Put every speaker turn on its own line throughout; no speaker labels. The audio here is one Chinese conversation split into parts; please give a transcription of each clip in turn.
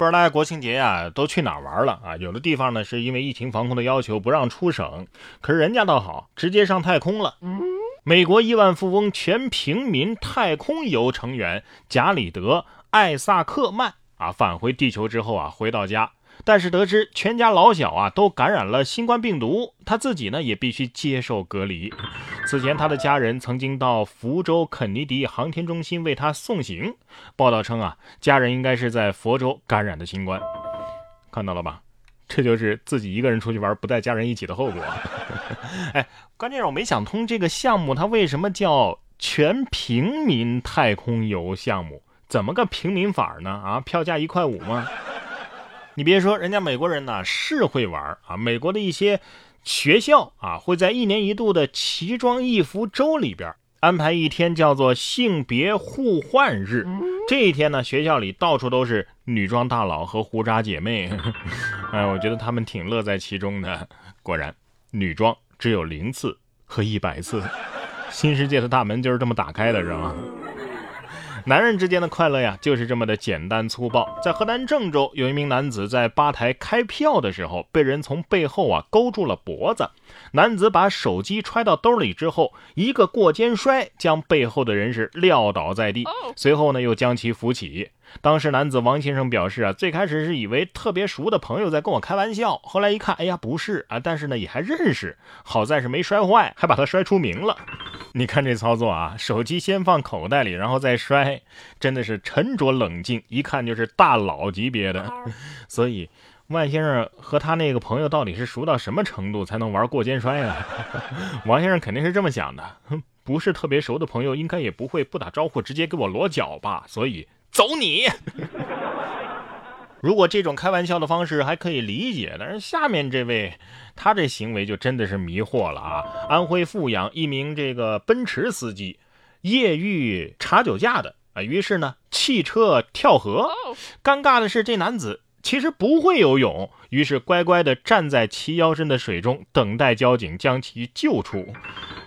不知道大家国庆节呀都去哪玩了啊？有的地方呢是因为疫情防控的要求不让出省，可是人家倒好，直接上太空了。美国亿万富翁全平民太空游成员贾里德·艾萨克曼啊返回地球之后啊回到家。但是得知全家老小啊都感染了新冠病毒，他自己呢也必须接受隔离。此前，他的家人曾经到福州肯尼迪航天中心为他送行。报道称啊，家人应该是在佛州感染的新冠。看到了吧？这就是自己一个人出去玩不带家人一起的后果。哎，关键是我没想通这个项目它为什么叫全平民太空游项目？怎么个平民法呢？啊，票价一块五吗？你别说，人家美国人呢是会玩啊！美国的一些学校啊，会在一年一度的奇装异服周里边安排一天叫做性别互换日。这一天呢，学校里到处都是女装大佬和胡渣姐妹。哎，我觉得他们挺乐在其中的。果然，女装只有零次和一百次，新世界的大门就是这么打开的，是吗？男人之间的快乐呀，就是这么的简单粗暴。在河南郑州，有一名男子在吧台开票的时候，被人从背后啊勾住了脖子。男子把手机揣到兜里之后，一个过肩摔，将背后的人是撂倒在地，随后呢又将其扶起。当时男子王先生表示啊，最开始是以为特别熟的朋友在跟我开玩笑，后来一看，哎呀，不是啊，但是呢也还认识，好在是没摔坏，还把他摔出名了。你看这操作啊，手机先放口袋里，然后再摔，真的是沉着冷静，一看就是大佬级别的。所以，万先生和他那个朋友到底是熟到什么程度才能玩过肩摔啊？王先生肯定是这么想的，不是特别熟的朋友，应该也不会不打招呼直接给我裸脚吧？所以。走你！如果这种开玩笑的方式还可以理解，但是下面这位，他这行为就真的是迷惑了啊！安徽阜阳一名这个奔驰司机，夜遇查酒驾的啊，于是呢，弃车跳河。尴尬的是，这男子其实不会游泳，于是乖乖的站在齐腰深的水中，等待交警将其救出。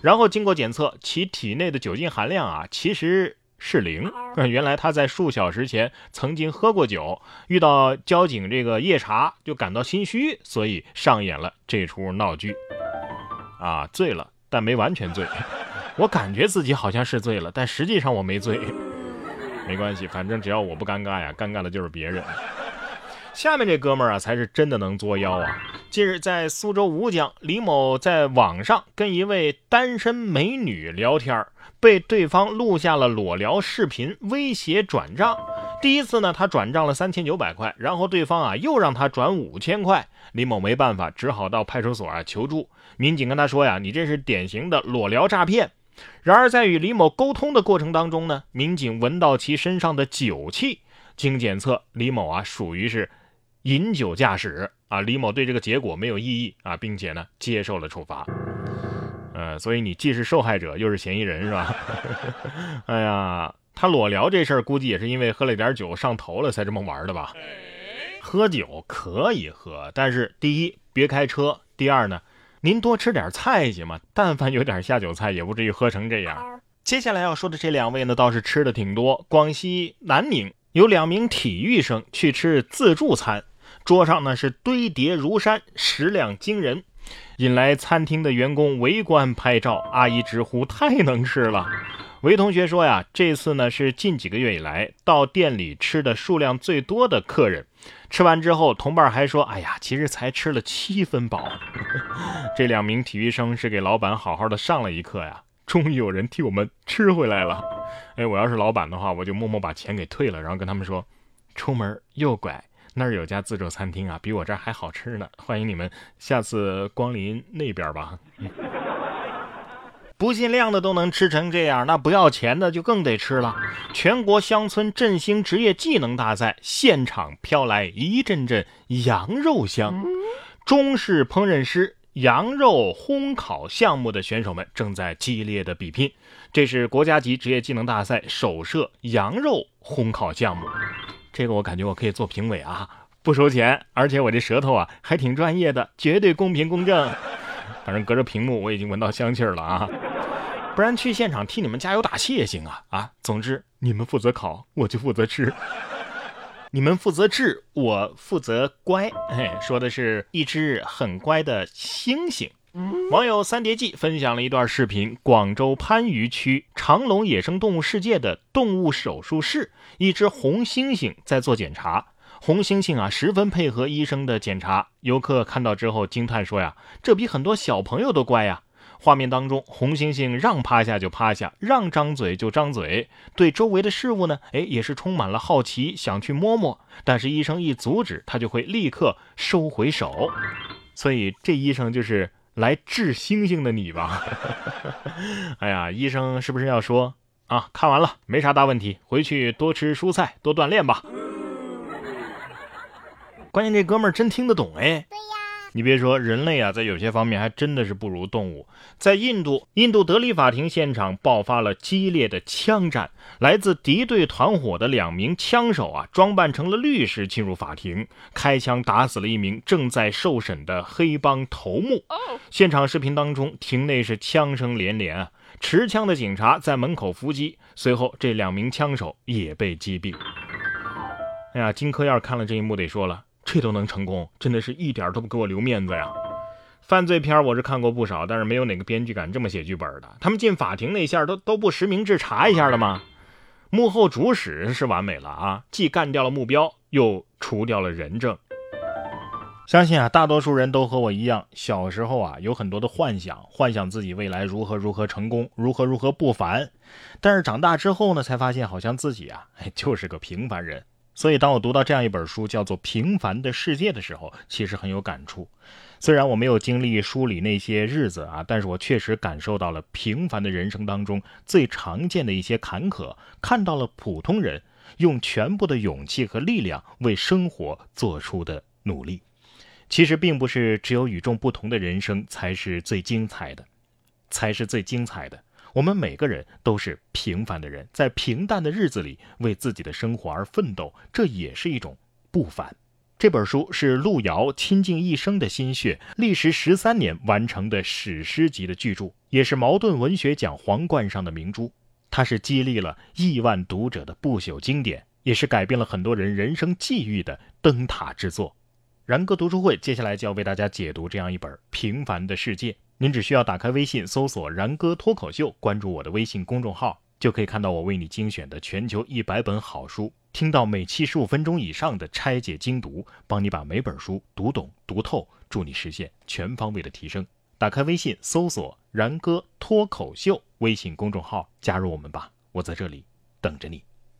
然后经过检测，其体内的酒精含量啊，其实。是零，原来他在数小时前曾经喝过酒，遇到交警这个夜查就感到心虚，所以上演了这出闹剧。啊，醉了，但没完全醉。我感觉自己好像是醉了，但实际上我没醉。没关系，反正只要我不尴尬呀，尴尬的就是别人。下面这哥们儿啊，才是真的能作妖啊！近日在苏州吴江，李某在网上跟一位单身美女聊天儿。被对方录下了裸聊视频，威胁转账。第一次呢，他转账了三千九百块，然后对方啊又让他转五千块。李某没办法，只好到派出所啊求助。民警跟他说呀：“你这是典型的裸聊诈骗。”然而在与李某沟通的过程当中呢，民警闻到其身上的酒气，经检测，李某啊属于是饮酒驾驶啊。李某对这个结果没有异议啊，并且呢接受了处罚。呃，所以你既是受害者又是嫌疑人是吧？哎呀，他裸聊这事儿估计也是因为喝了点酒上头了才这么玩的吧？喝酒可以喝，但是第一别开车，第二呢，您多吃点菜行吗？但凡有点下酒菜，也不至于喝成这样。接下来要说的这两位呢，倒是吃的挺多。广西南宁有两名体育生去吃自助餐，桌上呢是堆叠如山，食量惊人。引来餐厅的员工围观拍照，阿姨直呼太能吃了。韦同学说呀，这次呢是近几个月以来到店里吃的数量最多的客人。吃完之后，同伴还说：“哎呀，其实才吃了七分饱。”这两名体育生是给老板好好的上了一课呀，终于有人替我们吃回来了。哎，我要是老板的话，我就默默把钱给退了，然后跟他们说：“出门右拐。”那儿有家自助餐厅啊，比我这儿还好吃呢，欢迎你们下次光临那边吧。不限量的都能吃成这样，那不要钱的就更得吃了。全国乡村振兴职业技能大赛现场飘来一阵阵羊肉香，中式烹饪师羊肉烘烤项目的选手们正在激烈的比拼。这是国家级职业技能大赛首设羊肉烘烤项目。这个我感觉我可以做评委啊，不收钱，而且我这舌头啊还挺专业的，绝对公平公正。反正隔着屏幕我已经闻到香气了啊，不然去现场替你们加油打气也行啊啊！总之你们负责烤，我就负责吃。你们负责治，我负责乖。哎，说的是一只很乖的猩猩。网友三叠纪分享了一段视频：广州番禺区长隆野生动物世界的动物手术室，一只红猩猩在做检查。红猩猩啊，十分配合医生的检查。游客看到之后惊叹说：“呀，这比很多小朋友都乖呀！”画面当中，红猩猩让趴下就趴下，让张嘴就张嘴，对周围的事物呢，哎，也是充满了好奇，想去摸摸。但是医生一阻止，它就会立刻收回手。所以这医生就是。来治星星的你吧，哎呀，医生是不是要说啊？看完了，没啥大问题，回去多吃蔬菜，多锻炼吧。关键这哥们儿真听得懂哎。对呀你别说，人类啊，在有些方面还真的是不如动物。在印度，印度德里法庭现场爆发了激烈的枪战，来自敌对团伙的两名枪手啊，装扮成了律师进入法庭，开枪打死了一名正在受审的黑帮头目。现场视频当中，庭内是枪声连连啊，持枪的警察在门口伏击，随后这两名枪手也被击毙。哎呀，金科燕看了这一幕得说了。这都能成功，真的是一点都不给我留面子呀！犯罪片我是看过不少，但是没有哪个编剧敢这么写剧本的。他们进法庭那下都都不实名制查一下了吗？幕后主使是完美了啊，既干掉了目标，又除掉了人证。相信啊，大多数人都和我一样，小时候啊有很多的幻想，幻想自己未来如何如何成功，如何如何不凡。但是长大之后呢，才发现好像自己啊就是个平凡人。所以，当我读到这样一本书，叫做《平凡的世界》的时候，其实很有感触。虽然我没有经历书里那些日子啊，但是我确实感受到了平凡的人生当中最常见的一些坎坷，看到了普通人用全部的勇气和力量为生活做出的努力。其实，并不是只有与众不同的人生才是最精彩的，才是最精彩的。我们每个人都是平凡的人，在平淡的日子里为自己的生活而奋斗，这也是一种不凡。这本书是路遥倾尽一生的心血，历时十三年完成的史诗级的巨著，也是茅盾文学奖皇冠上的明珠。它是激励了亿万读者的不朽经典，也是改变了很多人人生际遇的灯塔之作。然哥读书会接下来就要为大家解读这样一本《平凡的世界》。您只需要打开微信搜索“然哥脱口秀”，关注我的微信公众号，就可以看到我为你精选的全球一百本好书，听到每期十五分钟以上的拆解精读，帮你把每本书读懂读透，助你实现全方位的提升。打开微信搜索“然哥脱口秀”微信公众号，加入我们吧，我在这里等着你。